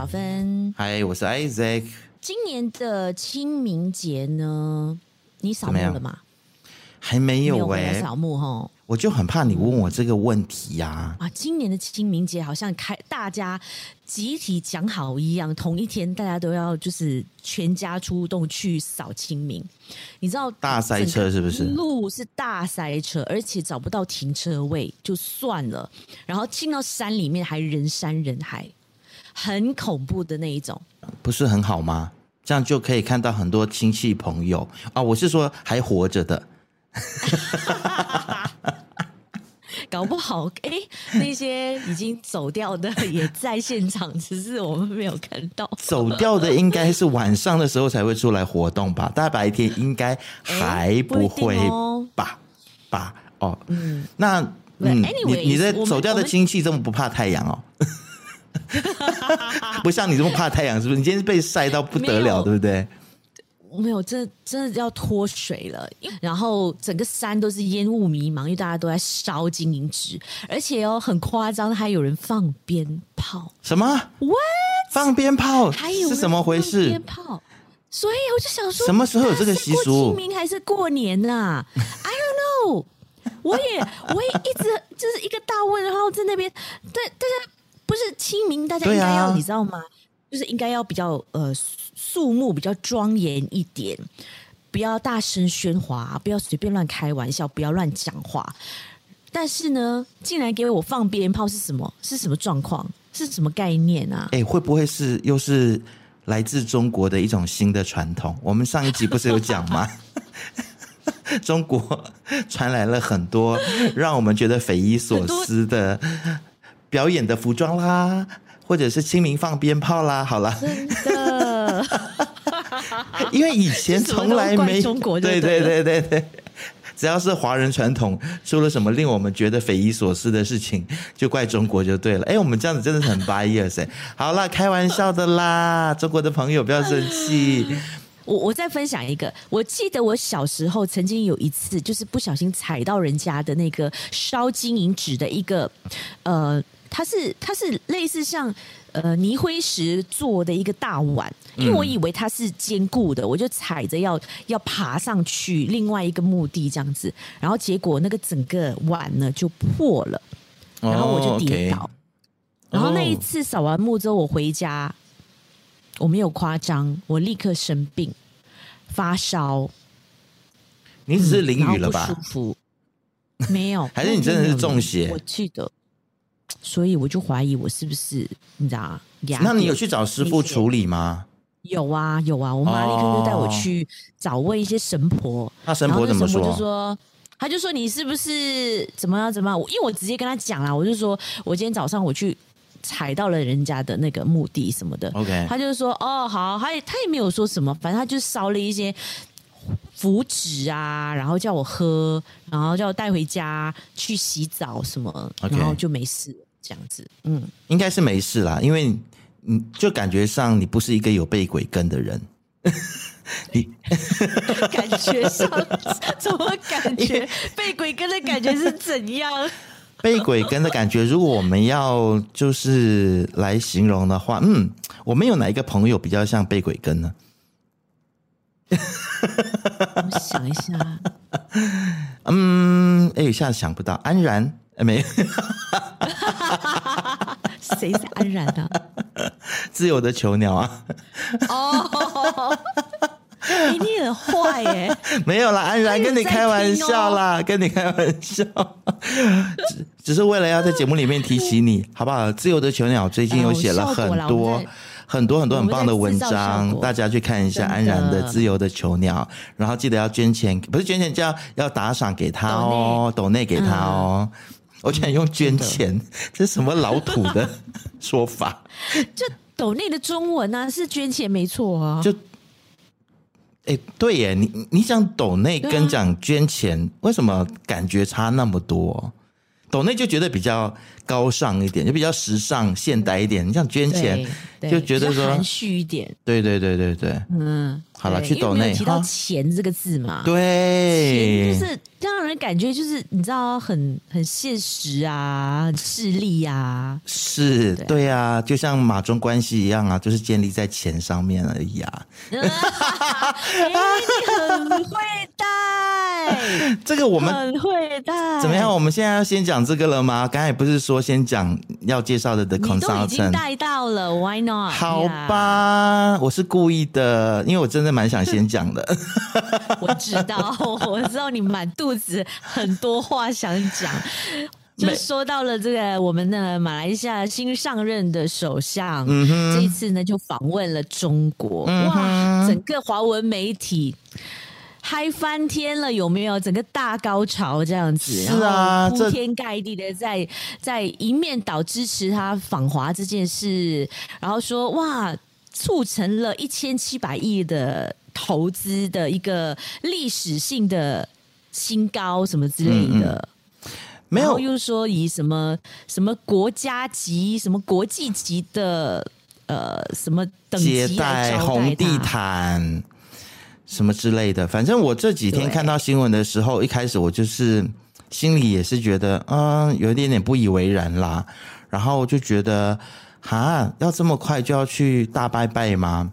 小芬，嗨，我是 Isaac。今年的清明节呢，你扫墓了吗？还没有哎、欸，扫墓哈。我就很怕你问我这个问题呀、啊。啊，今年的清明节好像开大家集体讲好一样，同一天大家都要就是全家出动去扫清明。你知道大塞车是不是？路是大塞车，而且找不到停车位就算了，然后进到山里面还人山人海，很恐怖的那一种。不是很好吗？这样就可以看到很多亲戚朋友啊。我是说还活着的。搞不好，哎，那些已经走掉的也在现场，只是我们没有看到。走掉的应该是晚上的时候才会出来活动吧？大白天应该还不会吧？吧？哦，嗯，那嗯，anyway, 你你的走掉的亲戚这么不怕太阳哦？不像你这么怕太阳，是不是？你今天被晒到不得了，对不对？没有，这真的要脱水了。然后整个山都是烟雾迷茫，因为大家都在烧金银纸，而且哦很夸张，还有人放鞭炮。什么？What？放鞭炮？还有是怎么回事？鞭炮。所以我就想说，什么时候有这个习俗？清明还是过年啊？I don't know。我也我也一直就是一个大问号，然后在那边。对，大家不是清明，大家应该要、啊、你知道吗？就是应该要比较呃。肃穆比较庄严一点，不要大声喧哗，不要随便乱开玩笑，不要乱讲话。但是呢，竟然给我放鞭炮是什么？是什么状况？是什么概念啊？哎、欸，会不会是又是来自中国的一种新的传统？我们上一集不是有讲吗？中国传来了很多让我们觉得匪夷所思的表演的服装啦，或者是清明放鞭炮啦。好了，真的。因为以前从来没中国，对对对对对，只要是华人传统出了什么令我们觉得匪夷所思的事情，就怪中国就对了。哎，我们这样子真的是很 bias。好啦，开玩笑的啦，中国的朋友不要生气。我我再分享一个，我记得我小时候曾经有一次，就是不小心踩到人家的那个烧金银纸的一个，呃，它是它是类似像。呃，泥灰石做的一个大碗，因为我以为它是坚固的，嗯、我就踩着要要爬上去另外一个墓地这样子，然后结果那个整个碗呢就破了，然后我就跌倒，然后那一次扫完墓之后，我回家，我没有夸张，我立刻生病发烧，你只是淋雨了吧？嗯、不舒服，没有，还是你真的是中邪？我记得。所以我就怀疑我是不是你知道？那你有去找师傅处理吗？有啊有啊，我妈立刻就带我去找问一些神婆。那神婆怎么说？就说他就说你是不是怎么样怎么样？因为我直接跟他讲了，我就说我今天早上我去踩到了人家的那个墓地什么的。OK，他就说哦好，他也他也没有说什么，反正他就烧了一些符纸啊，然后叫我喝，然后叫我带回家去洗澡什么，okay. 然后就没事。这样子，嗯，应该是没事啦，因为你就感觉上你不是一个有被鬼跟的人，你 感觉上怎么感觉被鬼跟的感觉是怎样？被鬼跟的感觉，如果我们要就是来形容的话，嗯，我们有哪一个朋友比较像被鬼跟呢？我想一下，嗯，哎，一下子想不到，安然。哎没，谁是安然啊？自由的囚鸟啊！哦，你很坏耶！没有啦，安然跟你开玩笑啦，跟你开玩笑，只只是为了要在节目里面提醒你，好不好？自由的囚鸟最近有写了很多很多很多很棒的文章，大家去看一下安然的《自由的囚鸟》，然后记得要捐钱，不是捐钱，叫要打赏给他哦，抖内给他哦。我竟然用捐钱，嗯、这是什么老土的说法？就抖内的中文呢、啊，是捐钱没错啊。就，哎，对耶，你你讲抖内跟讲捐钱、啊，为什么感觉差那么多？抖内就觉得比较高尚一点，就比较时尚现代一点。你像捐钱，就觉得说含蓄一点。对对对对对，嗯，好了，去抖内提到钱这个字嘛，对，钱就是让感觉就是你知道很很现实啊，很势利啊。是，对啊，就像马中关系一样啊，就是建立在钱上面而已啊。欸、你很会带，这个我们很会带。怎么样？我们现在要先讲这个了吗？刚才不是说先讲要介绍的 The Consultant？你都已经带到了，Why not？好吧，我是故意的，因为我真的蛮想先讲的。我知道，我知道你满肚子很多话想讲，就说到了这个我们的马来西亚新上任的首相，嗯、这一次呢就访问了中国，嗯、哇，整个华文媒体嗨翻天了，有没有？整个大高潮这样子，是啊，铺天盖地的在在一面倒支持他访华这件事，然后说哇，促成了一千七百亿的。投资的一个历史性的新高，什么之类的，嗯嗯、没有，又说以什么什么国家级、什么国际级的呃什么等级接待红地毯什么之类的。反正我这几天看到新闻的时候，一开始我就是心里也是觉得，嗯，有一点点不以为然啦。然后就觉得，哈，要这么快就要去大拜拜吗？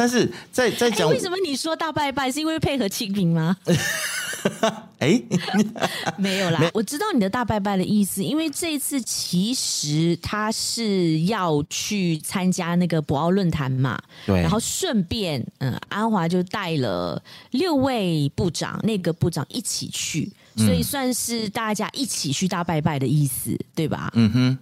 但是在在讲、欸，为什么你说大拜拜是因为配合清明吗？哎、欸，没有啦，没我知道你的大拜拜的意思，因为这一次其实他是要去参加那个博鳌论坛嘛，对，然后顺便，嗯，安华就带了六位部长，那个部长一起去，所以算是大家一起去大拜拜的意思，对吧？嗯哼，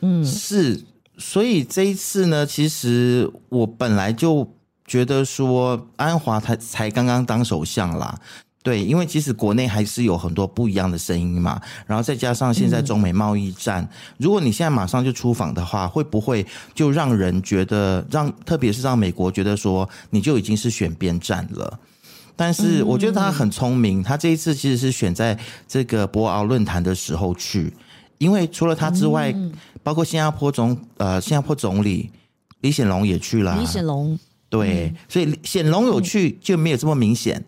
嗯，是。所以这一次呢，其实我本来就觉得说，安华他才刚刚当首相啦，对，因为其实国内还是有很多不一样的声音嘛，然后再加上现在中美贸易战，如果你现在马上就出访的话，会不会就让人觉得让，特别是让美国觉得说，你就已经是选边站了？但是我觉得他很聪明，他这一次其实是选在这个博鳌论坛的时候去。因为除了他之外，嗯、包括新加坡总呃新加坡总理李显龙也去了。李显龙对，嗯、所以显龙有去就没有这么明显。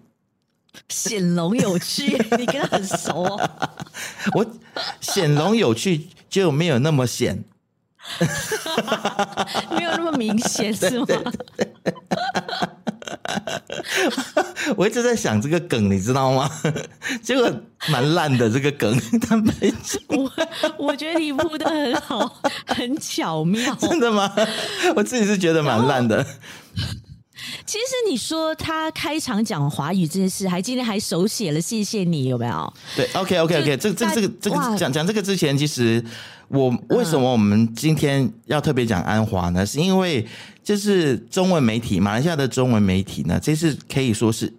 显龙有去，你跟他很熟哦。我显龙有去就没有那么显，没有那么明显是吗？对对对 我一直在想这个梗，你知道吗？结果蛮烂的这个梗，他没我我觉得你铺的很好，很巧妙。真的吗？我自己是觉得蛮烂的。其实你说他开场讲华语这件事，还今天还手写了谢谢你，有没有？对，OK OK OK，这这这个这个讲讲这个之前，其实我为什么我们今天要特别讲安华呢？是因为。就是中文媒体，马来西亚的中文媒体呢，这次可以说是，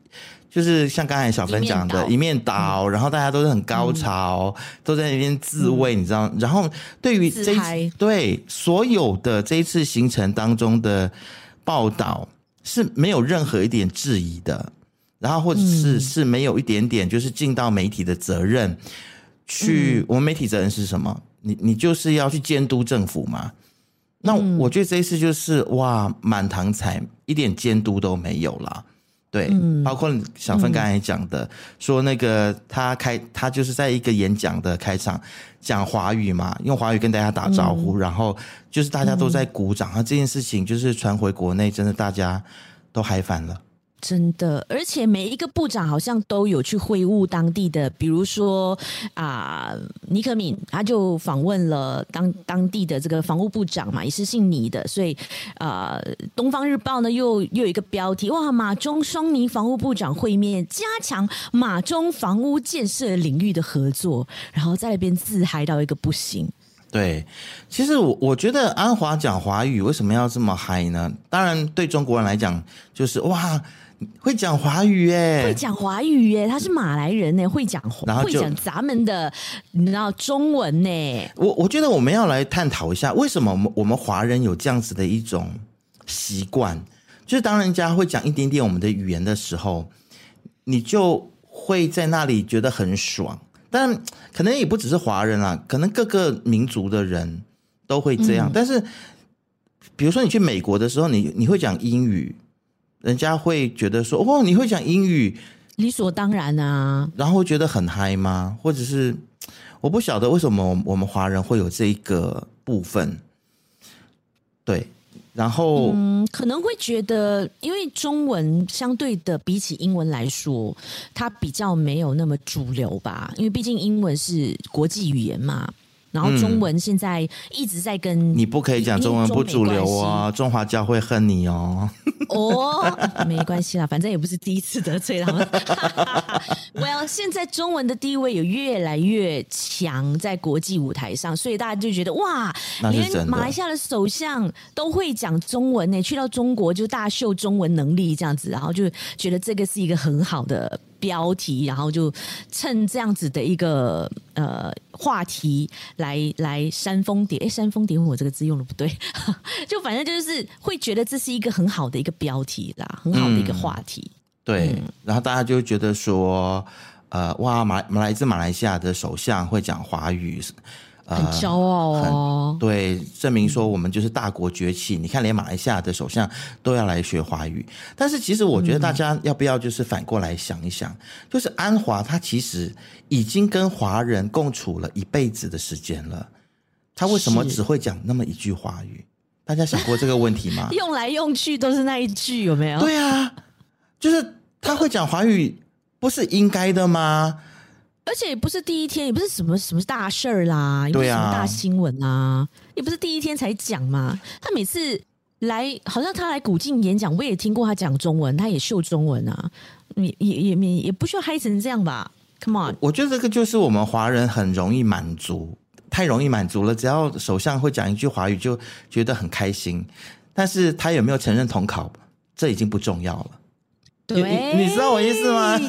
就是像刚才小芬讲的，一面倒，嗯、然后大家都是很高潮，嗯、都在那边自慰，嗯、你知道？然后对于这对所有的这一次行程当中的报道是没有任何一点质疑的，然后或者是、嗯、是没有一点点就是尽到媒体的责任，去、嗯、我们媒体责任是什么？你你就是要去监督政府嘛。那我觉得这一次就是哇，满堂彩，一点监督都没有啦。对，嗯、包括小芬刚才讲的，嗯、说那个他开他就是在一个演讲的开场讲华语嘛，用华语跟大家打招呼，嗯、然后就是大家都在鼓掌，那、嗯、这件事情就是传回国内，真的大家都嗨翻了。真的，而且每一个部长好像都有去会晤当地的，比如说啊，尼可敏他就访问了当当地的这个防务部长嘛，也是姓尼的，所以啊，《东方日报》呢又又有一个标题哇，马中双尼防务部长会面，加强马中房屋建设领域的合作，然后在那边自嗨到一个不行。对，其实我我觉得安华讲华语为什么要这么嗨呢？当然对中国人来讲就是哇。会讲华语耶，会讲华语耶，他是马来人呢，会讲然后会讲咱们的，你知道中文呢。我我觉得我们要来探讨一下，为什么我们我们华人有这样子的一种习惯，就是当人家会讲一点点我们的语言的时候，你就会在那里觉得很爽。但可能也不只是华人啦，可能各个民族的人都会这样。嗯、但是，比如说你去美国的时候，你你会讲英语。人家会觉得说：“哦，你会讲英语，理所当然啊。然后觉得很嗨吗？或者是我不晓得为什么我们华人会有这一个部分？对。然后，嗯，可能会觉得，因为中文相对的比起英文来说，它比较没有那么主流吧。因为毕竟英文是国际语言嘛。然后中文现在一直在跟你不可以讲中文不主流哦，中华教会恨你哦。哦，没关系啦，反正也不是第一次得罪他们。Well，现在中文的地位有越来越强，在国际舞台上，所以大家就觉得哇，连马来西亚的首相都会讲中文呢，去到中国就大秀中文能力这样子，然后就觉得这个是一个很好的。标题，然后就趁这样子的一个呃话题来来煽风点，哎，煽风点火这个字用的不对，就反正就是会觉得这是一个很好的一个标题啦，很好的一个话题。嗯、对、嗯，然后大家就觉得说，呃，哇，马来自马来西亚的首相会讲华语。很骄傲哦，对，证明说我们就是大国崛起。嗯。你看，连马来西亚的首相都要来学华语。但是，其实我觉得大家要不要就是反过来想一想，嗯、就是安华他其实已经跟华人共处了一辈子的时间了，他为什么只会讲那么一句华语？大家想过这个问题吗？用来用去都是那一句，有没有？对啊，就是他会讲华语，不是应该的吗？而且也不是第一天，也不是什么什么大事儿啦，也不是什么大新闻啊，也不是第一天才讲嘛。他每次来，好像他来古晋演讲，我也听过他讲中文，他也秀中文啊，也也也也也不需要嗨成这样吧？Come on，我觉得这个就是我们华人很容易满足，太容易满足了。只要首相会讲一句华语，就觉得很开心。但是他有没有承认统考，这已经不重要了。对，你，你知道我意思吗？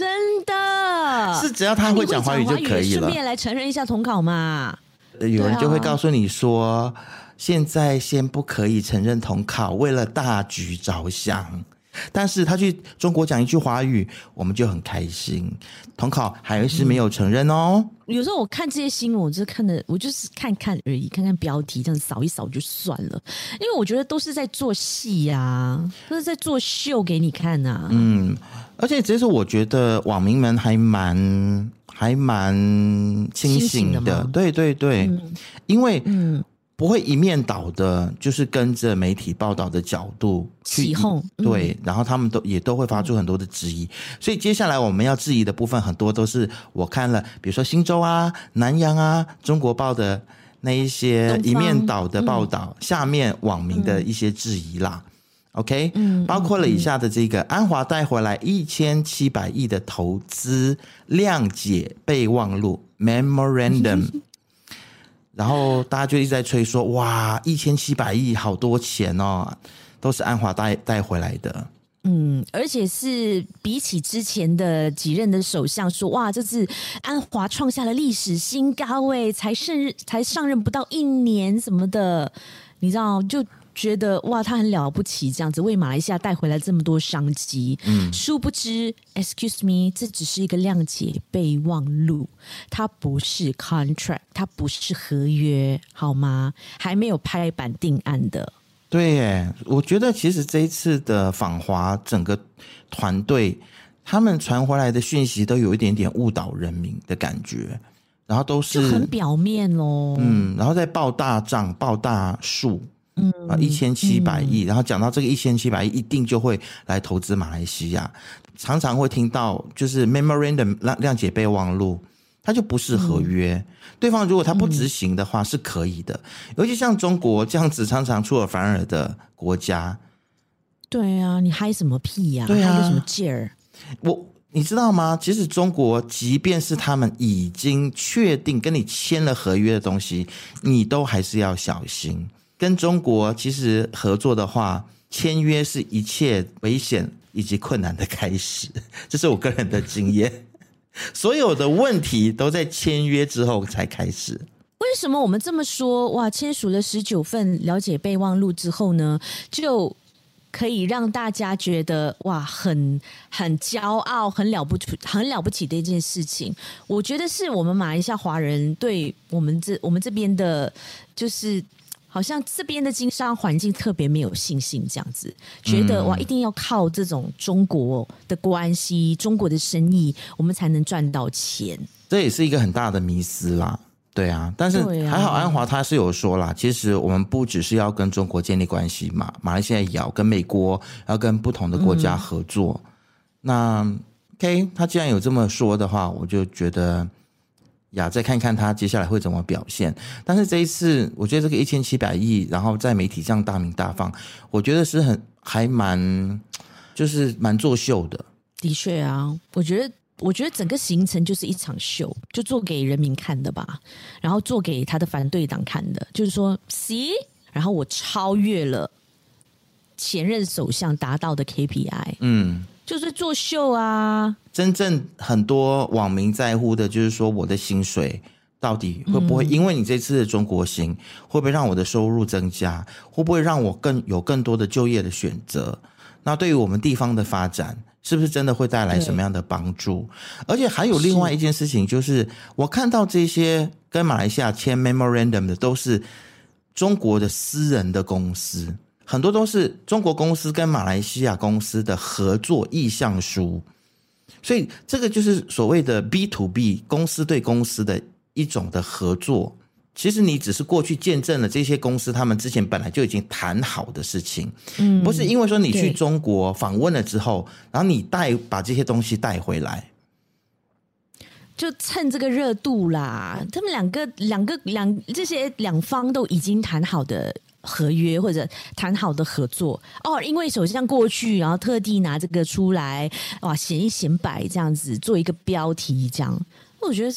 真的是只要他会讲华语就可以了。顺便来承认一下统考嘛。有人就会告诉你说，现在先不可以承认统考，为了大局着想。但是他去中国讲一句华语，我们就很开心。统考还是没有承认哦。有时候我看这些新闻，我就是看的，我就是看看而已，看看标题，这样扫一扫就算了。因为我觉得都是在做戏呀、啊，都是在做秀给你看呐、啊。嗯。而且，其实我觉得网民们还蛮还蛮清醒的，醒的对对对，嗯、因为不会一面倒的，就是跟着媒体报道的角度去起哄，对、嗯，然后他们都也都会发出很多的质疑，所以接下来我们要质疑的部分很多都是我看了，比如说《新洲》啊、南洋啊、中国报的那一些一面倒的报道，嗯、下面网民的一些质疑啦。OK，嗯，包括了以下的这个安华带回来一千七百亿的投资谅解备忘录 Memorandum，然后大家就一直在吹说，哇，一千七百亿好多钱哦，都是安华带带回来的。嗯，而且是比起之前的几任的首相说，哇，这次安华创下了历史新高，位，才上任才上任不到一年什么的，你知道就。觉得哇，他很了不起，这样子为马来西亚带回来这么多商机。嗯，殊不知，excuse me，这只是一个谅解备忘录，它不是 contract，它不是合约，好吗？还没有拍板定案的。对耶，我觉得其实这一次的访华，整个团队他们传回来的讯息都有一点点误导人民的感觉，然后都是很表面哦。嗯，然后再报大账、报大数。嗯啊，一千七百亿，然后讲到这个一千七百亿，一定就会来投资马来西亚。常常会听到就是 memorandum 谅谅解备忘录，它就不是合约。嗯、对方如果他不执行的话，是可以的。尤其像中国这样子常常出尔反尔的国家，对啊，你嗨什么屁呀？对啊，嗨个什么劲儿？我你知道吗？其实中国即便是他们已经确定跟你签了合约的东西，你都还是要小心。跟中国其实合作的话，签约是一切危险以及困难的开始，这是我个人的经验。所有的问题都在签约之后才开始。为什么我们这么说？哇，签署了十九份了解备忘录之后呢，就可以让大家觉得哇，很很骄傲，很了不起，很了不起的一件事情。我觉得是我们马来西亚华人对我们这我们这边的，就是。好像这边的经商环境特别没有信心，这样子觉得哇，一定要靠这种中国的关系、中国的生意，我们才能赚到钱。这也是一个很大的迷思啦，对啊。但是还好，安华他是有说啦，其实我们不只是要跟中国建立关系嘛，马来西亚也要跟美国，要跟不同的国家合作。嗯、那 OK，他既然有这么说的话，我就觉得。呀，再看看他接下来会怎么表现。但是这一次，我觉得这个一千七百亿，然后在媒体这样大鸣大放，我觉得是很还蛮，就是蛮作秀的。的确啊，我觉得，我觉得整个行程就是一场秀，就做给人民看的吧，然后做给他的反对党看的，就是说，see，然后我超越了前任首相达到的 KPI，嗯。就是作秀啊！真正很多网民在乎的，就是说我的薪水到底会不会因为你这次的中国行，会不会让我的收入增加？会不会让我更有更多的就业的选择？那对于我们地方的发展，是不是真的会带来什么样的帮助？而且还有另外一件事情，就是我看到这些跟马来西亚签 memorandum 的，都是中国的私人的公司。很多都是中国公司跟马来西亚公司的合作意向书，所以这个就是所谓的 B to B 公司对公司的一种的合作。其实你只是过去见证了这些公司他们之前本来就已经谈好的事情，嗯，不是因为说你去中国访问了之后，然后你带把这些东西带回来，就趁这个热度啦。他们两个两个两这些两方都已经谈好的。合约或者谈好的合作。哦，因为首相过去，然后特地拿这个出来哇，显一显摆这样子做一个标题，这样。我觉得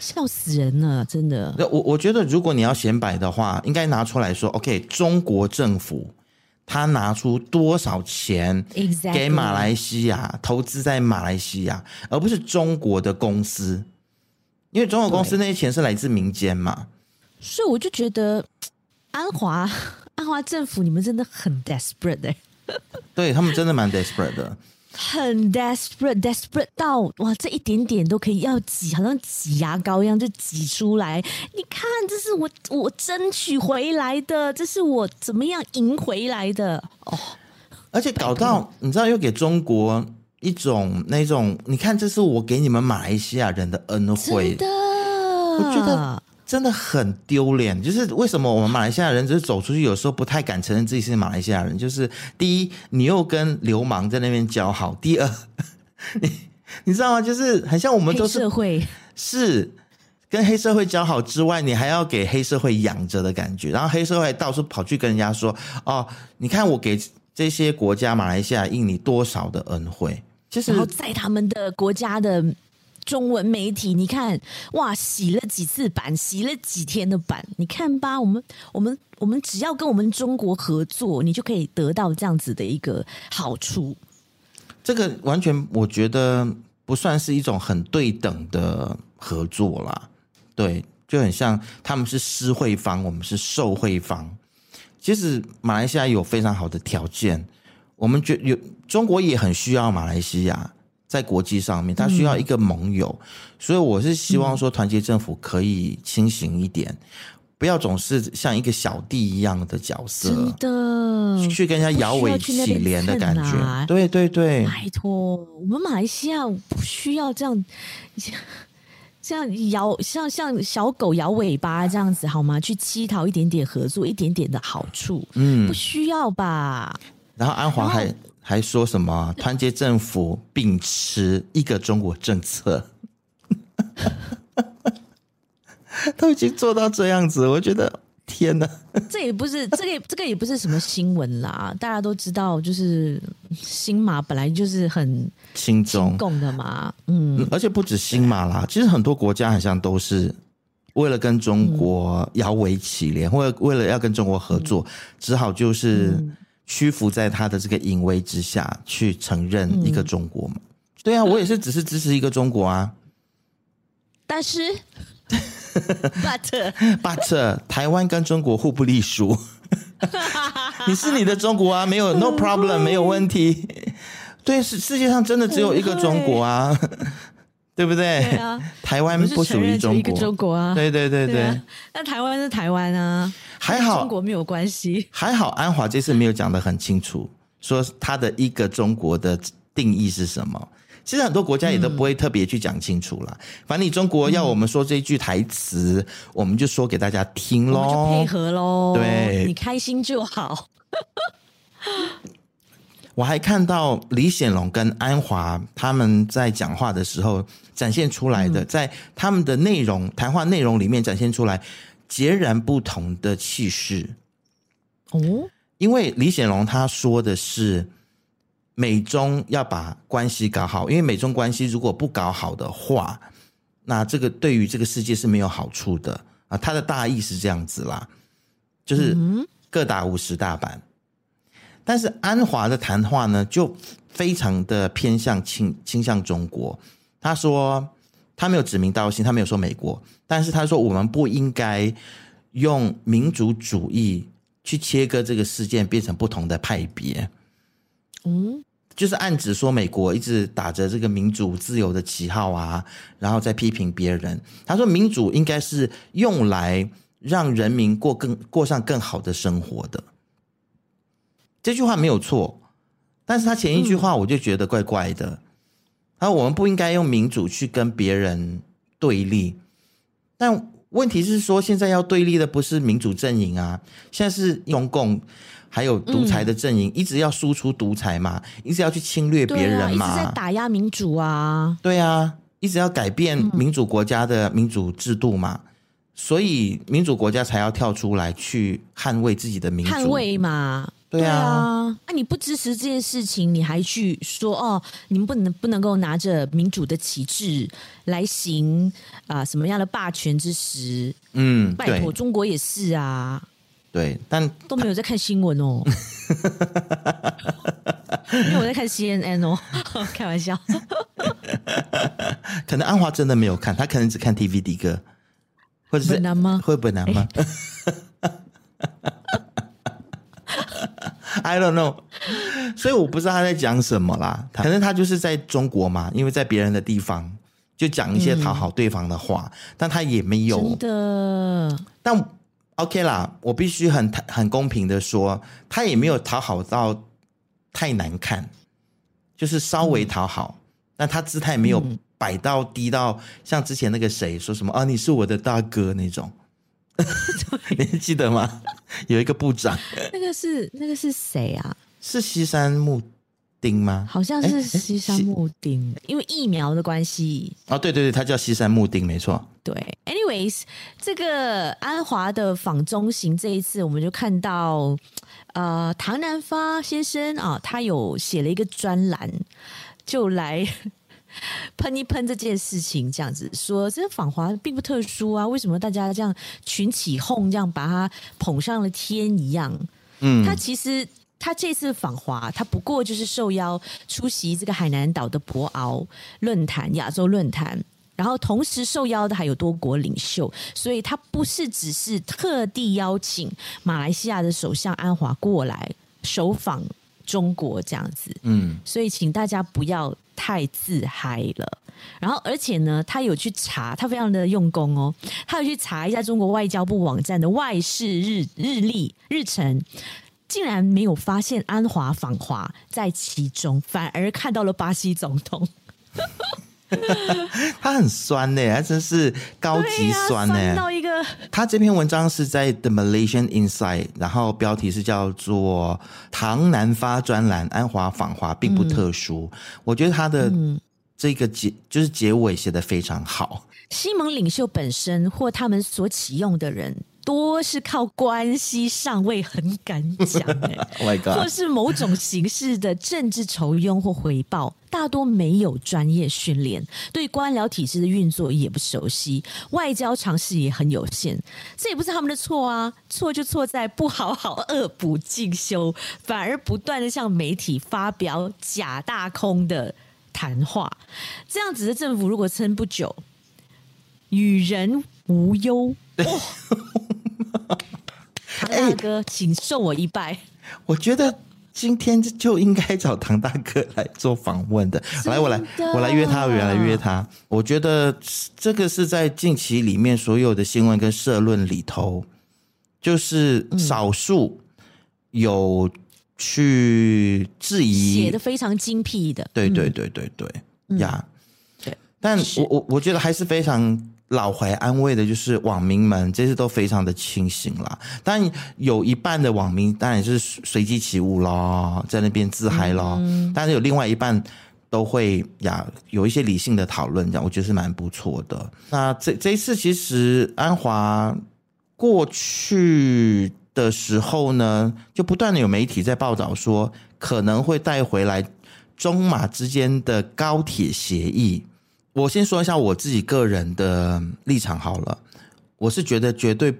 笑死人了，真的。我我觉得如果你要显摆的话，应该拿出来说，OK，中国政府他拿出多少钱给马来西亚投资在马来西亚，而不是中国的公司，因为中国公司那些钱是来自民间嘛，所以我就觉得。安华，安华政府，你们真的很 desperate 哎、欸，对他们真的蛮 desperate 的，很 desperate，desperate 到哇，这一点点都可以要挤，好像挤牙膏一样就挤出来。你看，这是我我争取回来的，这是我怎么样赢回来的哦。而且搞到你知道，又给中国一种那种，你看，这是我给你们马来西亚人的恩惠，真的，我觉得。真的很丢脸，就是为什么我们马来西亚人就是走出去，有时候不太敢承认自己是马来西亚人。就是第一，你又跟流氓在那边交好；第二，你你知道吗？就是很像我们都是黑社会，是跟黑社会交好之外，你还要给黑社会养着的感觉。然后黑社会到处跑去跟人家说：“哦，你看我给这些国家马来西亚、印尼多少的恩惠。”就是然后在他们的国家的。中文媒体，你看哇，洗了几次版，洗了几天的版，你看吧，我们我们我们只要跟我们中国合作，你就可以得到这样子的一个好处。这个完全我觉得不算是一种很对等的合作啦，对，就很像他们是施惠方，我们是受惠方。其实马来西亚有非常好的条件，我们觉有中国也很需要马来西亚。在国际上面，他需要一个盟友，嗯、所以我是希望说，团结政府可以清醒一点，嗯、不要总是像一个小弟一样的角色，真的去跟人家摇尾乞怜的感觉。对对对，拜托，我们马来西亚不需要这样，这样摇像像小狗摇尾巴这样子好吗？去乞讨一点点合作，一点点的好处，嗯，不需要吧？然后安华还。还说什么团结政府秉持一个中国政策，都已经做到这样子，我觉得天哪！这也不是这个，这个也不是什么新闻啦，大家都知道，就是新马本来就是很亲中共的嘛，嗯，而且不止新马啦，其实很多国家好像都是为了跟中国摇尾乞怜，或者为了要跟中国合作，只好就是。屈服在他的这个淫威之下去承认一个中国嘛？嗯、对啊，我也是，只是支持一个中国啊。但是，but but 台湾跟中国互不隶属。你是你的中国啊，没有 no problem，没有问题。对，世世界上真的只有一个中国啊，对不对？对啊，台湾不属于中国，中国啊。对对对对，那、啊、台湾是台湾啊。还好中国没有关系，还好安华这次没有讲得很清楚，说他的一个中国的定义是什么。其实很多国家也都不会特别去讲清楚啦。嗯、反正你中国要我们说这一句台词，嗯、我们就说给大家听喽，就配合喽。对，你开心就好。我还看到李显龙跟安华他们在讲话的时候展现出来的，在他们的内容谈话内容里面展现出来截然不同的气势。哦，因为李显龙他说的是。美中要把关系搞好，因为美中关系如果不搞好的话，那这个对于这个世界是没有好处的啊。他的大意是这样子啦，就是各打五十大板。但是安华的谈话呢，就非常的偏向倾倾向中国。他说他没有指名道姓，他没有说美国，但是他说我们不应该用民族主义去切割这个事件，变成不同的派别。嗯。就是暗指说美国一直打着这个民主自由的旗号啊，然后再批评别人。他说民主应该是用来让人民过更过上更好的生活的。这句话没有错，但是他前一句话我就觉得怪怪的。他说我们不应该用民主去跟别人对立，但问题是说现在要对立的不是民主阵营啊，现在是中共。还有独裁的阵营、嗯、一直要输出独裁嘛，一直要去侵略别人嘛，啊、一直在打压民主啊。对啊，一直要改变民主国家的民主制度嘛，嗯、所以民主国家才要跳出来去捍卫自己的民主。捍卫嘛，对啊。那、你不支持这件事情，你还去说哦，你们不能不能够拿着民主的旗帜来行啊、呃、什么样的霸权之实？嗯，拜托，中国也是啊。对，但都没有在看新闻哦，因为我在看 CNN 哦，开玩笑。可能安华真的没有看，他可能只看 TVD 哥，或者是难吗？会不难吗 ？I don't know，所以我不知道他在讲什么啦。可能他就是在中国嘛，因为在别人的地方就讲一些讨好对方的话，嗯、但他也没有真的，但。OK 啦，我必须很很公平的说，他也没有讨好到太难看，就是稍微讨好，嗯、但他姿态没有摆到低到像之前那个谁说什么啊，你是我的大哥那种，对 你记得吗？有一个部长，那个是那个是谁啊？是西山木。丁吗？好像是西山木丁，因为疫苗的关系。哦，对对对，他叫西山木丁，没错。对，anyways，这个安华的访中行这一次，我们就看到，呃，唐南发先生啊，他有写了一个专栏，就来喷一喷这件事情，这样子说，这个访华并不特殊啊，为什么大家这样群起哄，这样把他捧上了天一样？嗯，他其实。他这次访华，他不过就是受邀出席这个海南岛的博鳌论坛、亚洲论坛，然后同时受邀的还有多国领袖，所以他不是只是特地邀请马来西亚的首相安华过来首访中国这样子。嗯，所以请大家不要太自嗨了。然后，而且呢，他有去查，他非常的用功哦，他有去查一下中国外交部网站的外事日日历日程。竟然没有发现安华访华在其中，反而看到了巴西总统。他很酸呢，他真是高级酸呢。酸到一个。他这篇文章是在 The Malaysian Insight，然后标题是叫做“唐南发专栏”，安华访华并不特殊。嗯、我觉得他的这个结就是结尾写的非常好。西蒙领袖本身或他们所启用的人。多是靠关系上位，很敢讲哎，oh my God 或是某种形式的政治酬庸或回报，大多没有专业训练，对官僚体制的运作也不熟悉，外交常识也很有限。这也不是他们的错啊，错就错在不好好恶补进修，反而不断的向媒体发表假大空的谈话。这样子的政府如果撑不久，与人无忧。哦 唐大哥，请受我一拜。我觉得今天就应该找唐大哥来做访问的。来，我来，我来约他，我来约他。我觉得这个是在近期里面所有的新闻跟社论里头就是少数有去质疑，写的非常精辟的，对对对对对呀，对。但我我我觉得还是非常老怀安慰的，就是网民们这次都非常的清醒啦。但有一半的网民当然是随机起舞咯，在那边自嗨咯。嗯、但是有另外一半都会呀有一些理性的讨论，这样我觉得是蛮不错的。那这这一次其实安华过去的时候呢，就不断的有媒体在报道说可能会带回来中马之间的高铁协议。我先说一下我自己个人的立场好了，我是觉得绝对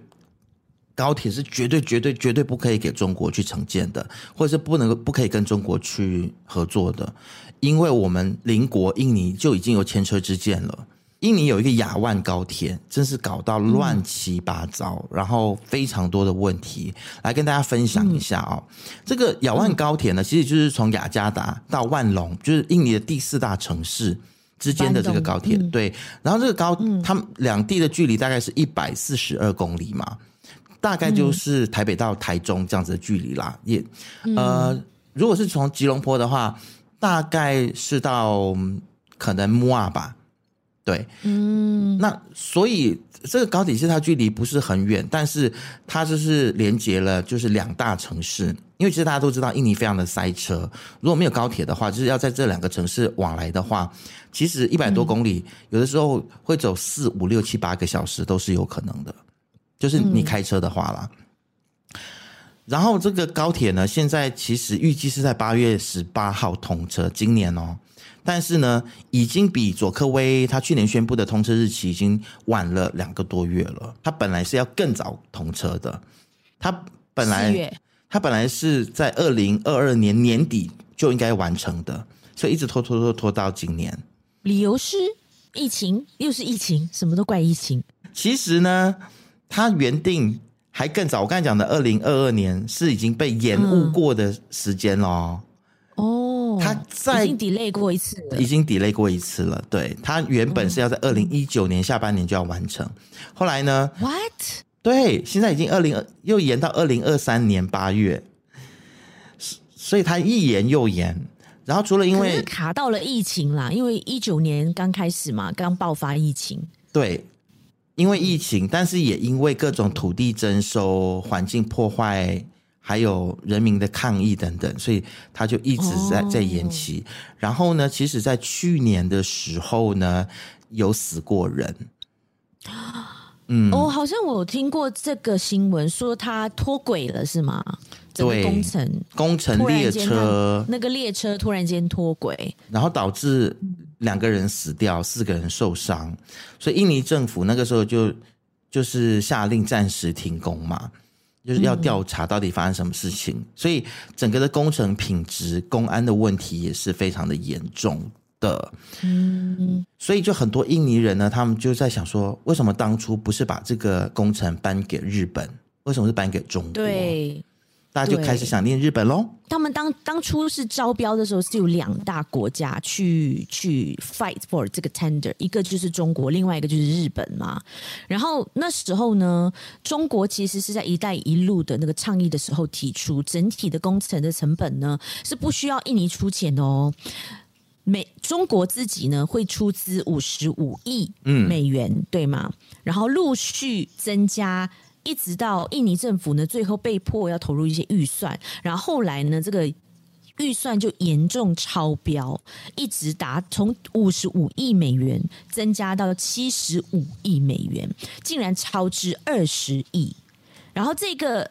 高铁是绝对绝对绝对不可以给中国去承建的，或者是不能够不可以跟中国去合作的，因为我们邻国印尼就已经有前车之鉴了。印尼有一个亚万高铁，真是搞到乱七八糟，然后非常多的问题，来跟大家分享一下哦。嗯、这个亚万高铁呢，其实就是从雅加达到万隆，就是印尼的第四大城市。之间的这个高铁，嗯、对，然后这个高，嗯、他们两地的距离大概是一百四十二公里嘛，大概就是台北到台中这样子的距离啦。也，呃，如果是从吉隆坡的话，大概是到可能木啊吧，对，嗯，那所以这个高铁其实它距离不是很远，但是它就是连接了就是两大城市。因为其实大家都知道，印尼非常的塞车。如果没有高铁的话，就是要在这两个城市往来的话，其实一百多公里，有的时候会走四五六七八个小时都是有可能的。就是你开车的话啦。然后这个高铁呢，现在其实预计是在八月十八号通车，今年哦。但是呢，已经比佐科威他去年宣布的通车日期已经晚了两个多月了。他本来是要更早通车的，他本来。他本来是在二零二二年年底就应该完成的，所以一直拖拖拖拖到今年。理由是疫情，又是疫情，什么都怪疫情。其实呢，他原定还更早，我刚才讲的二零二二年是已经被延误过的时间了。哦，它在已经 delay 过一次了，已经 delay 过一次了。对，它原本是要在二零一九年下半年就要完成，后来呢？What？对，现在已经二零二又延到二零二三年八月，所以它一延又延。然后除了因为卡到了疫情啦，因为一九年刚开始嘛，刚爆发疫情。对，因为疫情，但是也因为各种土地征收、环境破坏，还有人民的抗议等等，所以他就一直在在延期。哦、然后呢，其实在去年的时候呢，有死过人。嗯，哦，好像我有听过这个新闻，说他脱轨了，是吗？对，工程。工程列车。那个列车突然间脱轨，然后导致两个人死掉，四个人受伤，所以印尼政府那个时候就就是下令暂时停工嘛，就是要调查到底发生什么事情，嗯、所以整个的工程品质、公安的问题也是非常的严重。的，嗯，所以就很多印尼人呢，他们就在想说，为什么当初不是把这个工程搬给日本？为什么是搬给中国？对，大家就开始想念日本喽。他们当当初是招标的时候，是有两大国家去去 fight for 这个 tender，一个就是中国，另外一个就是日本嘛。然后那时候呢，中国其实是在“一带一路”的那个倡议的时候提出，整体的工程的成本呢是不需要印尼出钱哦。美中国自己呢会出资五十五亿美元，嗯、对吗？然后陆续增加，一直到印尼政府呢最后被迫要投入一些预算，然后后来呢这个预算就严重超标，一直达从五十五亿美元增加到七十五亿美元，竟然超支二十亿，然后这个。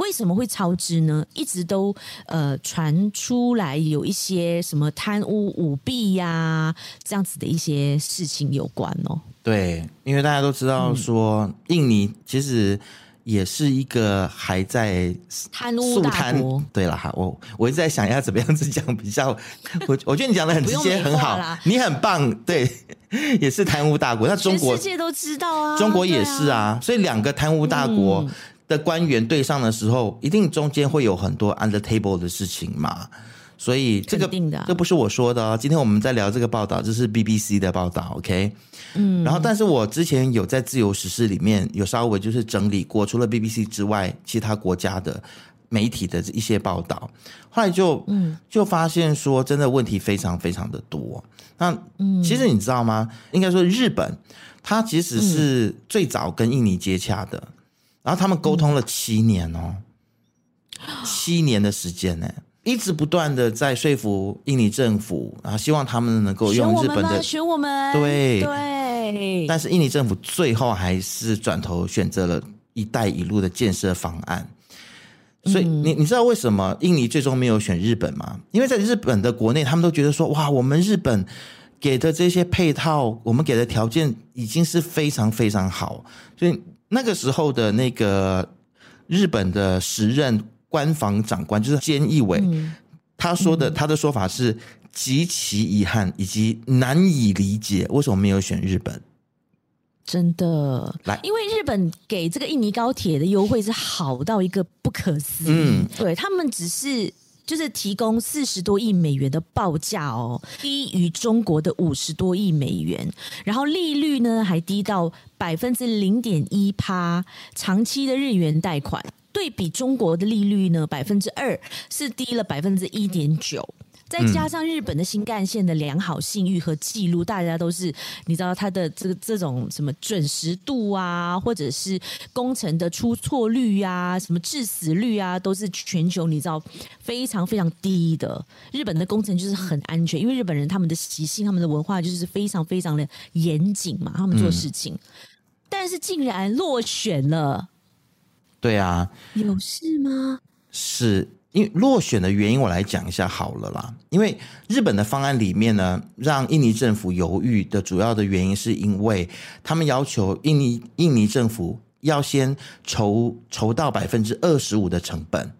为什么会超支呢？一直都呃传出来有一些什么贪污舞弊呀、啊、这样子的一些事情有关哦。对，因为大家都知道说，印尼其实也是一个还在贪污大国。对了哈，我我一直在想要怎么样子讲比较，我我觉得你讲的很直接很好，你很棒。对，也是贪污大国，那中国世界都知道啊，中国也是啊，啊所以两个贪污大国。嗯的官员对上的时候，一定中间会有很多 under table 的事情嘛，所以这个这不是我说的哦。今天我们在聊这个报道，这是 BBC 的报道，OK？嗯，然后但是我之前有在自由时事里面有稍微就是整理过，除了 BBC 之外，其他国家的媒体的一些报道，后来就嗯就发现说，真的问题非常非常的多。那嗯，其实你知道吗？应该说日本，它其实是最早跟印尼接洽的，然后他们沟通了七年哦，七年的时间呢。一直不断的在说服印尼政府，然后希望他们能够用日本的选我们，对对。但是印尼政府最后还是转头选择了一带一路的建设方案。所以你你知道为什么印尼最终没有选日本吗？因为在日本的国内，他们都觉得说，哇，我们日本给的这些配套，我们给的条件已经是非常非常好。所以那个时候的那个日本的时任。官房长官就是菅义伟，嗯、他说的他的说法是极其遗憾以及难以理解，为什么没有选日本？真的，来，因为日本给这个印尼高铁的优惠是好到一个不可思议。嗯，对他们只是就是提供四十多亿美元的报价哦，低于中国的五十多亿美元，然后利率呢还低到百分之零点一趴，长期的日元贷款。对比中国的利率呢，百分之二是低了百分之一点九，再加上日本的新干线的良好信誉和记录，大家都是你知道它的这个这种什么准时度啊，或者是工程的出错率啊，什么致死率啊，都是全球你知道非常非常低的。日本的工程就是很安全，因为日本人他们的习性、他们的文化就是非常非常的严谨嘛，他们做事情，但是竟然落选了。对啊，有事吗？是因为落选的原因，我来讲一下好了啦。因为日本的方案里面呢，让印尼政府犹豫的主要的原因，是因为他们要求印尼印尼政府要先筹筹到百分之二十五的成本，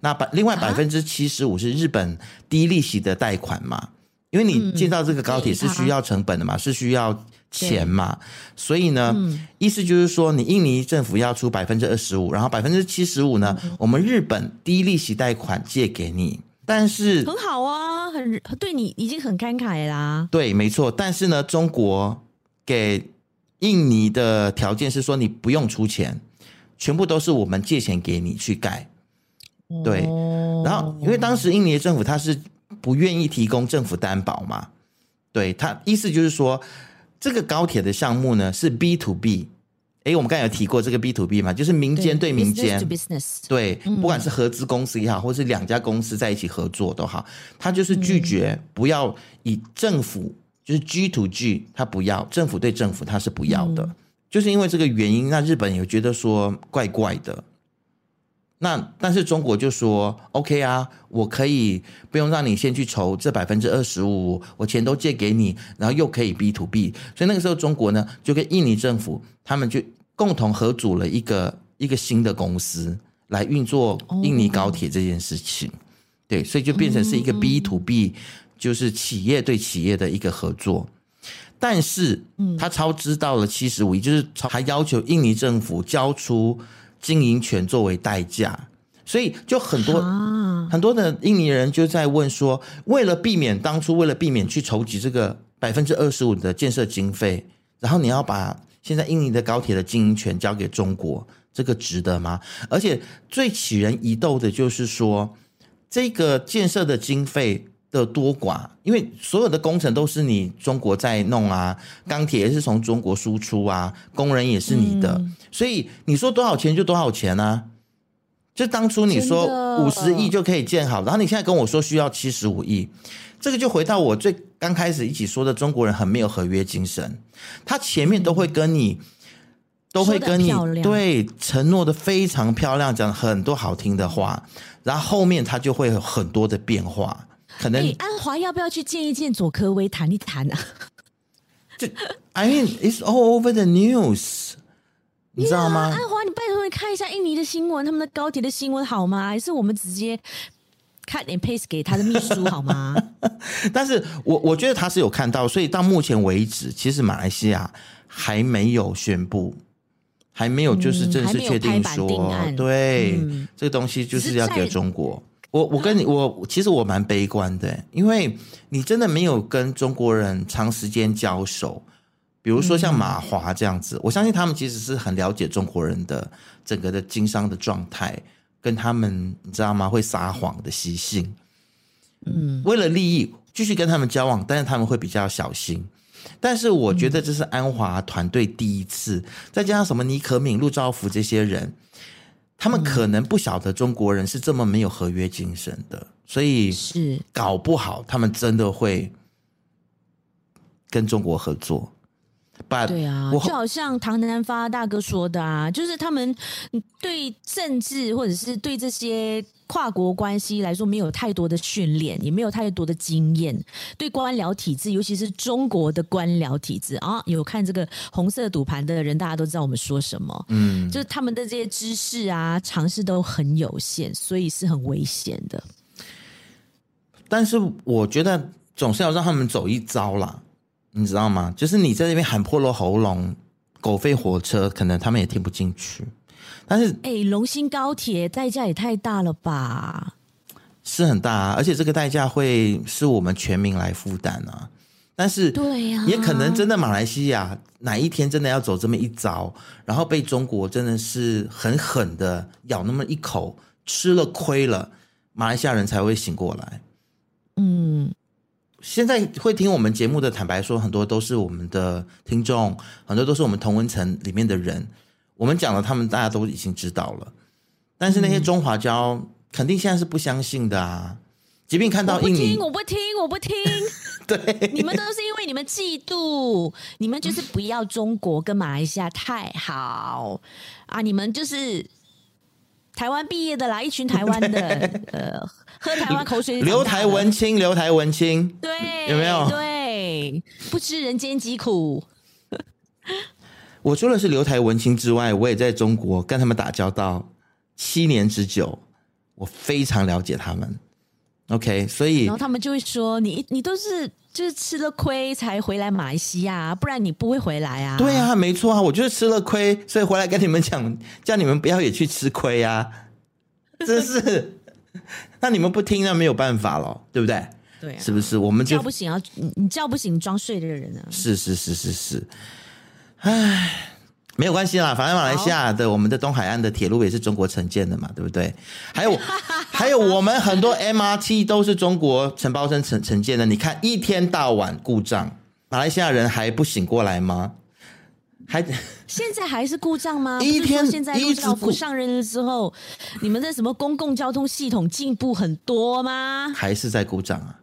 那百另外百分之七十五是日本低利息的贷款嘛？因为你建造这个高铁是需要成本的嘛，是需要。钱嘛，所以呢，嗯、意思就是说，你印尼政府要出百分之二十五，然后百分之七十五呢，嗯、我们日本低利息贷款借给你，但是很好啊，很对你已经很慷慨啦。对，没错。但是呢，中国给印尼的条件是说，你不用出钱，全部都是我们借钱给你去盖。对，哦、然后因为当时印尼的政府它是不愿意提供政府担保嘛，对他意思就是说。这个高铁的项目呢是 B to B，哎，我们刚才有提过这个 B to B 嘛，就是民间对民间，对，business business，对，不管是合资公司也好，或是两家公司在一起合作都好，他就是拒绝不要以政府，就是 G to G，他不要政府对政府他是不要的，就是因为这个原因，那日本也觉得说怪怪的。那但是中国就说 OK 啊，我可以不用让你先去筹这百分之二十五，我钱都借给你，然后又可以 B to B，所以那个时候中国呢就跟印尼政府他们就共同合组了一个一个新的公司来运作印尼高铁这件事情，对，所以就变成是一个 B to B，就是企业对企业的一个合作，但是他超支到了七十五亿，就是还要求印尼政府交出。经营权作为代价，所以就很多、啊、很多的印尼人就在问说，为了避免当初为了避免去筹集这个百分之二十五的建设经费，然后你要把现在印尼的高铁的经营权交给中国，这个值得吗？而且最起人疑窦的就是说，这个建设的经费。的多寡，因为所有的工程都是你中国在弄啊，钢铁也是从中国输出啊，工人也是你的，嗯、所以你说多少钱就多少钱啊。就当初你说五十亿就可以建好，然后你现在跟我说需要七十五亿，这个就回到我最刚开始一起说的，中国人很没有合约精神，他前面都会跟你，嗯、都会跟你对承诺的非常漂亮，讲很多好听的话，然后后面他就会有很多的变化。可能安华要不要去见一见佐科威谈一谈啊？这 I mean it's all over the news，你知道吗？安华，你拜托你看一下印尼的新闻，他们的高铁的新闻好吗？还是我们直接 cut and paste 给他的秘书好吗？但是我我觉得他是有看到，所以到目前为止，其实马来西亚还没有宣布，还没有就是正式确定说，嗯、定对、嗯、这个东西就是要给中国。我我跟你我其实我蛮悲观的，因为你真的没有跟中国人长时间交手，比如说像马华这样子，嗯、我相信他们其实是很了解中国人的整个的经商的状态，跟他们你知道吗？会撒谎的习性，嗯，为了利益继续跟他们交往，但是他们会比较小心。但是我觉得这是安华团队第一次，嗯、再加上什么尼可敏、陆兆福这些人。他们可能不晓得中国人是这么没有合约精神的，所以是搞不好他们真的会跟中国合作。对啊，就好像唐南发大哥说的啊，就是他们对政治或者是对这些跨国关系来说没有太多的训练，也没有太多的经验。对官僚体制，尤其是中国的官僚体制啊，有看这个红色赌盘的人，大家都知道我们说什么。嗯，就是他们的这些知识啊、尝试都很有限，所以是很危险的。但是我觉得总是要让他们走一遭啦。你知道吗？就是你在那边喊破了喉咙，狗吠火车，可能他们也听不进去。但是，哎、欸，龙兴高铁代价也太大了吧？是很大啊，而且这个代价会是我们全民来负担啊。但是，对呀，也可能真的马来西亚哪一天真的要走这么一遭，然后被中国真的是狠狠的咬那么一口，吃了亏了，马来西亚人才会醒过来。嗯。现在会听我们节目的，坦白说，很多都是我们的听众，很多都是我们同文层里面的人。我们讲了，他们大家都已经知道了。但是那些中华胶肯定现在是不相信的啊！即便看到印尼，我不听，我不听，我不听。对，你们都是因为你们嫉妒，你们就是不要中国跟马来西亚太好啊！你们就是台湾毕业的啦，一群台湾的 呃。喝台湾口水，留台文青，留台文青，对，有没有？对，不知人间疾苦。我除了是留台文青之外，我也在中国跟他们打交道七年之久，我非常了解他们。OK，所以然后他们就会说：“你你都是就是吃了亏才回来马来西亚，不然你不会回来啊。”对啊，没错啊，我就是吃了亏，所以回来跟你们讲，叫你们不要也去吃亏啊，真是。那你们不听，那没有办法了，对不对？对、啊，是不是？我们就叫不醒啊！你你叫不醒装睡的人啊！是是是是是，唉，没有关系啦，反正马来西亚的我们的东海岸的铁路也是中国承建的嘛，对不对？还有 还有，我们很多 MRT 都是中国承包商承承建的。你看，一天到晚故障，马来西亚人还不醒过来吗？还现在还是故障吗？一天现在陆兆福上任了之后，你们的什么公共交通系统进步很多吗？还是在故障啊？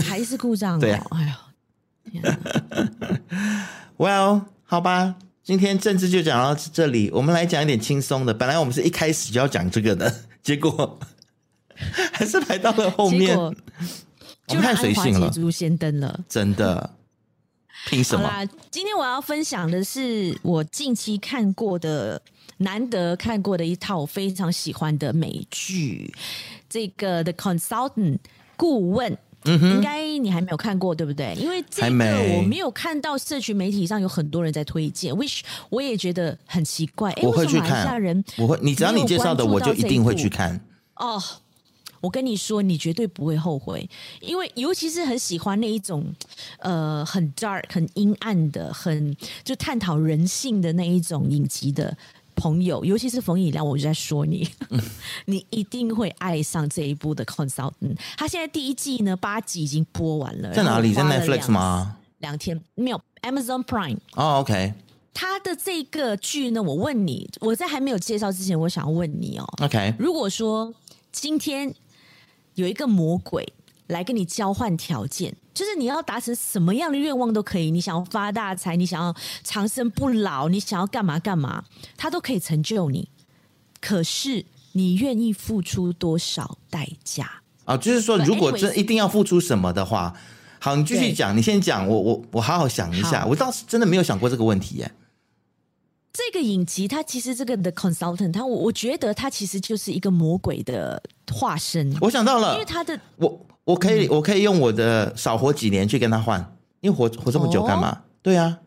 还是故障、哦？对啊，哎呀，Well，好吧，今天政治就讲到这里，我们来讲一点轻松的。本来我们是一开始就要讲这个的，结果还是排到了后面，我们太随性了，先登了，真的。凭什么？今天我要分享的是我近期看过的、难得看过的一套我非常喜欢的美剧，这个《The Consultant》顾问。嗯哼，应该你还没有看过，对不对？因为这个我没有看到社群媒体上有很多人在推荐，which 我也觉得很奇怪。我会去看，我会，你只要你介绍的，我就一定会去看。哦。我跟你说，你绝对不会后悔，因为尤其是很喜欢那一种，呃，很 dark、很阴暗的、很就探讨人性的那一种影集的朋友，尤其是冯以良，我就在说你，嗯、你一定会爱上这一部的 Consultant。他现在第一季呢，八集已经播完了，在哪里？在 Netflix 吗？两天没有 Amazon Prime。哦，OK。他的这个剧呢，我问你，我在还没有介绍之前，我想要问你哦，OK。如果说今天。有一个魔鬼来跟你交换条件，就是你要达成什么样的愿望都可以。你想要发大财，你想要长生不老，你想要干嘛干嘛，他都可以成就你。可是你愿意付出多少代价啊？就是说，如果真一定要付出什么的话，好，你继续讲，你先讲，我我我好好想一下。我倒是真的没有想过这个问题耶。这个影集，它其实这个 The Consultant，它我我觉得它其实就是一个魔鬼的化身。我想到了，因为他的我我可以、嗯、我可以用我的少活几年去跟他换，因为活活这么久干嘛？哦、对啊，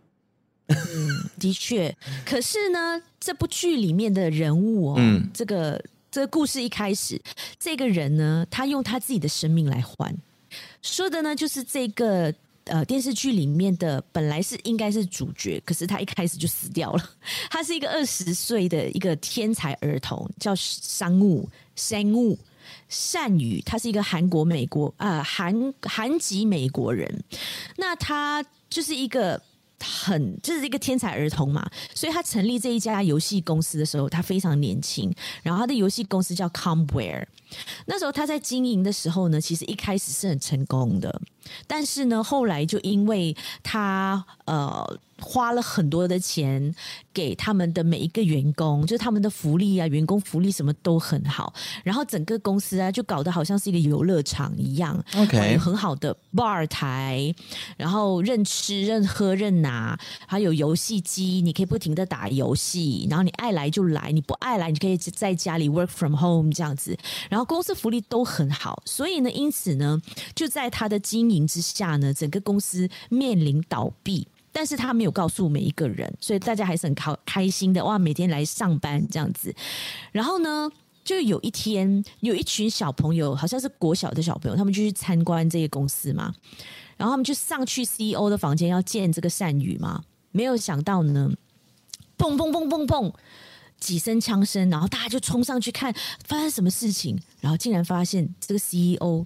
嗯，的确。可是呢，这部剧里面的人物哦，嗯，这个这个故事一开始，这个人呢，他用他自己的生命来换，说的呢就是这个呃电视剧里面的本来是应该是主角，可是他一开始就死掉了。他是一个二十岁的一个天才儿童，叫商务山务善宇，他是一个韩国美国啊、韩韩籍美国人，那他就是一个。很就是一个天才儿童嘛，所以他成立这一家游戏公司的时候，他非常年轻。然后他的游戏公司叫 Comware，那时候他在经营的时候呢，其实一开始是很成功的，但是呢，后来就因为他呃。花了很多的钱给他们的每一个员工，就是他们的福利啊，员工福利什么都很好。然后整个公司啊，就搞得好像是一个游乐场一样。OK，有很好的 bar 台，然后任吃任喝任拿，还有游戏机，你可以不停的打游戏。然后你爱来就来，你不爱来，你可以在家里 work from home 这样子。然后公司福利都很好，所以呢，因此呢，就在他的经营之下呢，整个公司面临倒闭。但是他没有告诉每一个人，所以大家还是很开开心的哇，每天来上班这样子。然后呢，就有一天有一群小朋友，好像是国小的小朋友，他们就去参观这个公司嘛。然后他们就上去 CEO 的房间要见这个善宇嘛。没有想到呢，砰砰砰砰砰几声枪声，然后大家就冲上去看发生什么事情，然后竟然发现这个 CEO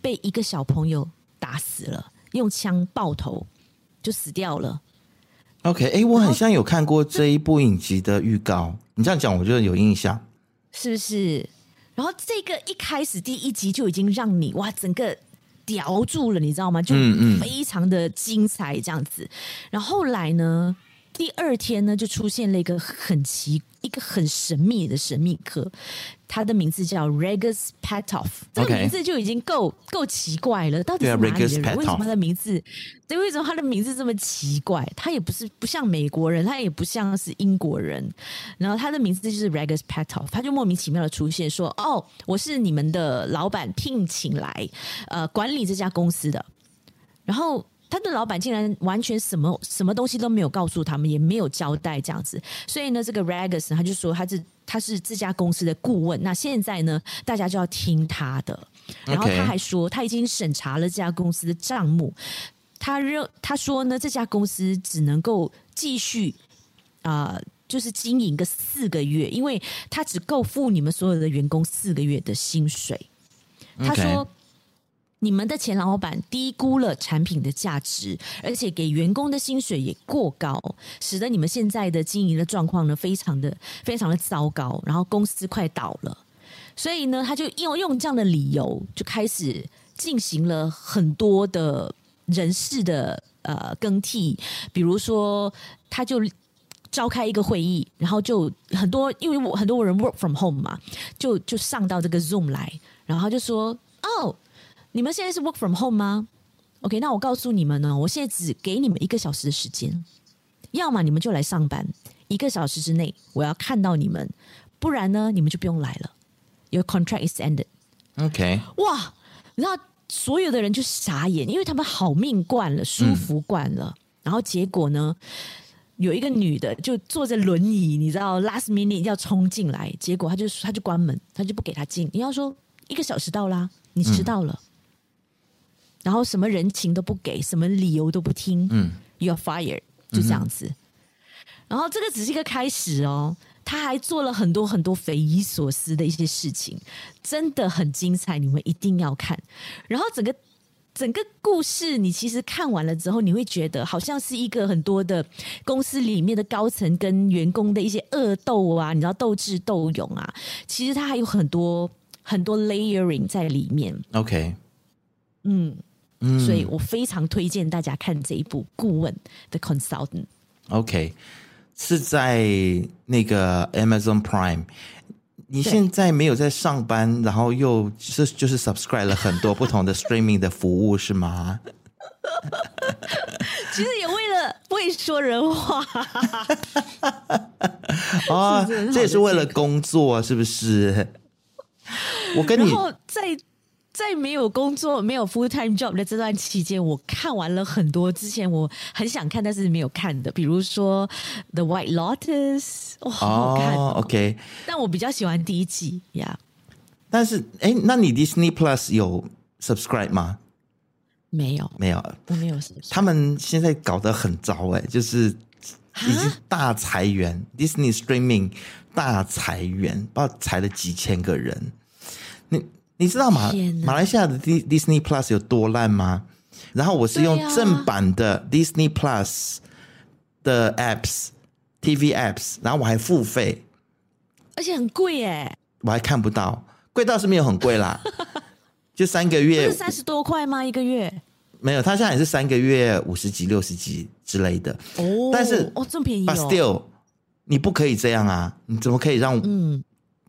被一个小朋友打死了，用枪爆头。就死掉了。OK，哎、欸，我很像有看过这一部影集的预告。你这样讲，我觉得有印象，是不是？然后这个一开始第一集就已经让你哇，整个叼住了，你知道吗？就非常的精彩这样子。嗯嗯。然后后来呢，第二天呢，就出现了一个很奇。一个很神秘的神秘客，他的名字叫 Regus Petov，这个名字就已经够够奇怪了。到底是哪里的人？为什么他的名字？对，为什么他的名字这么奇怪？他也不是不像美国人，他也不像是英国人。然后他的名字就是 Regus Petov，他就莫名其妙的出现，说：“哦，我是你们的老板聘请来呃管理这家公司的。”然后。他的老板竟然完全什么什么东西都没有告诉他们，也没有交代这样子，所以呢，这个 Regus 他就说他是他是这家公司的顾问，那现在呢，大家就要听他的。然后他还说他已经审查了这家公司的账目，他认他说呢，这家公司只能够继续啊、呃，就是经营个四个月，因为他只够付你们所有的员工四个月的薪水。他说。你们的前老板低估了产品的价值，而且给员工的薪水也过高，使得你们现在的经营的状况呢，非常的非常的糟糕，然后公司快倒了。所以呢，他就用用这样的理由，就开始进行了很多的人事的呃更替，比如说，他就召开一个会议，然后就很多因为我很多人 work from home 嘛，就就上到这个 Zoom 来，然后他就说哦。你们现在是 work from home 吗？OK，那我告诉你们呢，我现在只给你们一个小时的时间，要么你们就来上班，一个小时之内我要看到你们，不然呢，你们就不用来了。Your contract is ended。OK，哇，然后所有的人就傻眼，因为他们好命惯了，舒服惯了，嗯、然后结果呢，有一个女的就坐着轮椅，你知道，last minute 要冲进来，结果她就她就关门，她就不给她进。你要说一个小时到啦，你迟到了。嗯然后什么人情都不给，什么理由都不听，嗯，You're fired，就这样子。嗯、然后这个只是一个开始哦，他还做了很多很多匪夷所思的一些事情，真的很精彩，你们一定要看。然后整个整个故事，你其实看完了之后，你会觉得好像是一个很多的公司里面的高层跟员工的一些恶斗啊，你知道斗智斗勇啊，其实它还有很多很多 layering 在里面。OK，嗯。嗯，所以我非常推荐大家看这一部《顾问的 Consultant》。OK，是在那个 Amazon Prime。你现在没有在上班，然后又是就是 subscribe 了很多不同的 streaming 的服务，是吗？其实也为了为说人话 啊，这也是为了工作，是不是？我跟你在。在没有工作、没有 full time job 的这段期间，我看完了很多之前我很想看但是没有看的，比如说《The White Lotus》，哇，好好看哦。Oh, OK，但我比较喜欢第一季呀。Yeah. 但是，哎，那你 Disney Plus 有 subscribe 吗？没有，没有，我没有。他们现在搞得很糟，哎，就是已经大裁员，Disney Streaming 大裁员，不知道裁了几千个人。你。你知道马马来西亚的 Disney Plus 有多烂吗？然后我是用正版的 Disney Plus 的 apps、TV apps，然后我还付费，而且很贵耶！我还看不到，贵倒是没有很贵啦，就三个月，是三十多块吗？一个月？没有，他现在也是三个月五十几、六十几之类的哦。但是哦，这么便宜哦。But still，你不可以这样啊！你怎么可以让嗯？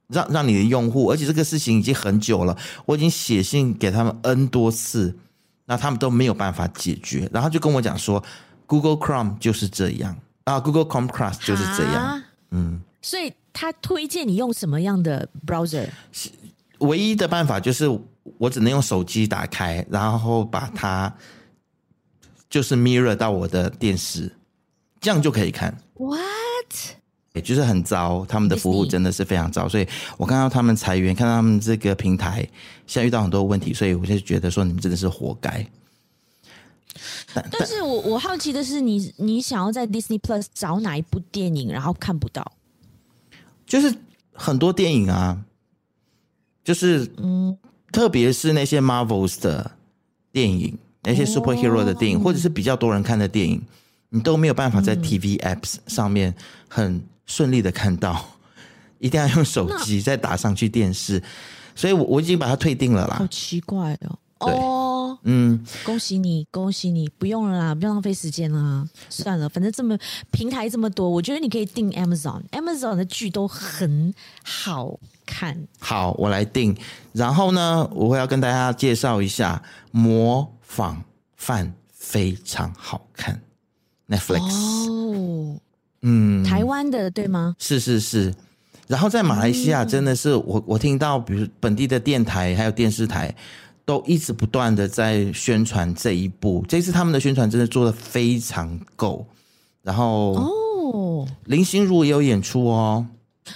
让让你的用户，而且这个事情已经很久了，我已经写信给他们 N 多次，那他们都没有办法解决，然后就跟我讲说，Google Chrome 就是这样啊，Google Chromecast 就是这样，嗯，所以他推荐你用什么样的 browser？唯一的办法就是我只能用手机打开，然后把它就是 mirror 到我的电视，这样就可以看。What？也就是很糟，他们的服务真的是非常糟，所以我看到他们裁员，看到他们这个平台现在遇到很多问题，所以我就觉得说你们真的是活该。但，但是我我好奇的是你，你你想要在 Disney Plus 找哪一部电影，然后看不到？就是很多电影啊，就是嗯，特别是那些 Marvels 的电影，那些 Superhero 的电影，哦，或者是比较多人看的电影，你都没有办法在 TV Apps 上面很。顺利的看到，一定要用手机再打上去电视，所以我我已经把它退订了啦。好奇怪哦！哦，嗯，恭喜你，恭喜你，不用了啦，不要浪费时间啦，算了，反正这么平台这么多，我觉得你可以订 Amazon，Amazon 的剧都很好看。好，我来订。然后呢，我会要跟大家介绍一下《模仿犯》，非常好看，Netflix。哦。嗯，台湾的对吗？是是是，然后在马来西亚真的是我我听到，比如本地的电台还有电视台都一直不断的在宣传这一部，这次他们的宣传真的做的非常够。然后哦，林心如也有演出哦。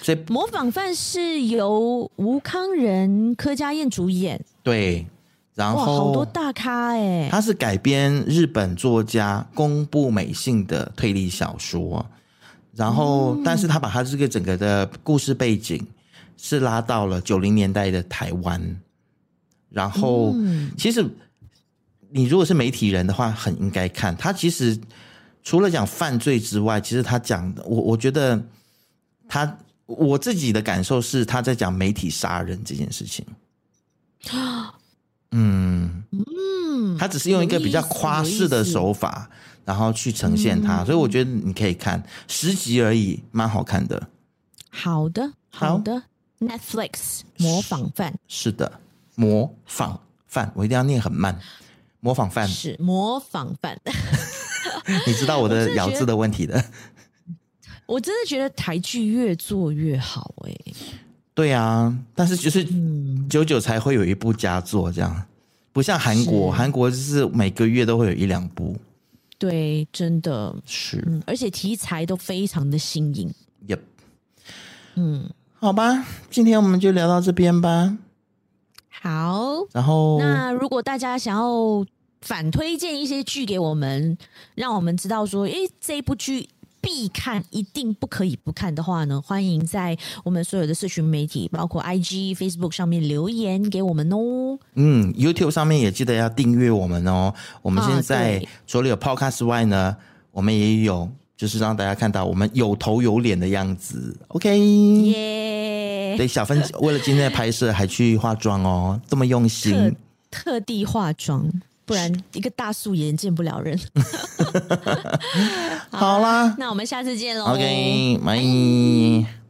所以模仿犯是由吴康仁、柯佳燕主演，对，然后好多大咖哎，他是改编日本作家宫部美幸的推理小说。然后，但是他把他这个整个的故事背景是拉到了九零年代的台湾。然后，其实你如果是媒体人的话，很应该看。他其实除了讲犯罪之外，其实他讲的，我我觉得他我自己的感受是他在讲媒体杀人这件事情。嗯嗯，他只是用一个比较夸饰的手法。然后去呈现它，嗯，所以我觉得你可以看十集而已，蛮好看的。好的，好的。Netflix 模仿犯是，是的，模仿犯，我一定要念很慢。模仿犯是模仿犯，你知道我的 咬字的问题的。我真的觉得台剧越做越好哎。对啊，但是就是久久才会有一部佳作，这样不像韩国，韩国就是每个月都会有一两部。对，真的是、嗯，而且题材都非常的新颖。Yep，嗯，好吧，今天我们就聊到这边吧。好，然后那如果大家想要反推荐一些剧给我们，让我们知道说，诶，这一部剧。必看，一定不可以不看的话呢，欢迎在我们所有的社群媒体，包括 IG、Facebook 上面留言给我们哦。嗯，YouTube 上面也记得要订阅我们哦。我们现在除了有 Podcast 外呢，我们也有，就是让大家看到我们有头有脸的样子。OK，耶！对，小芬为了今天的拍摄还去化妆哦，这么用心，特，特地化妆。不然一个大素颜见不了人。好啦，那我们下次见喽。OK，拜。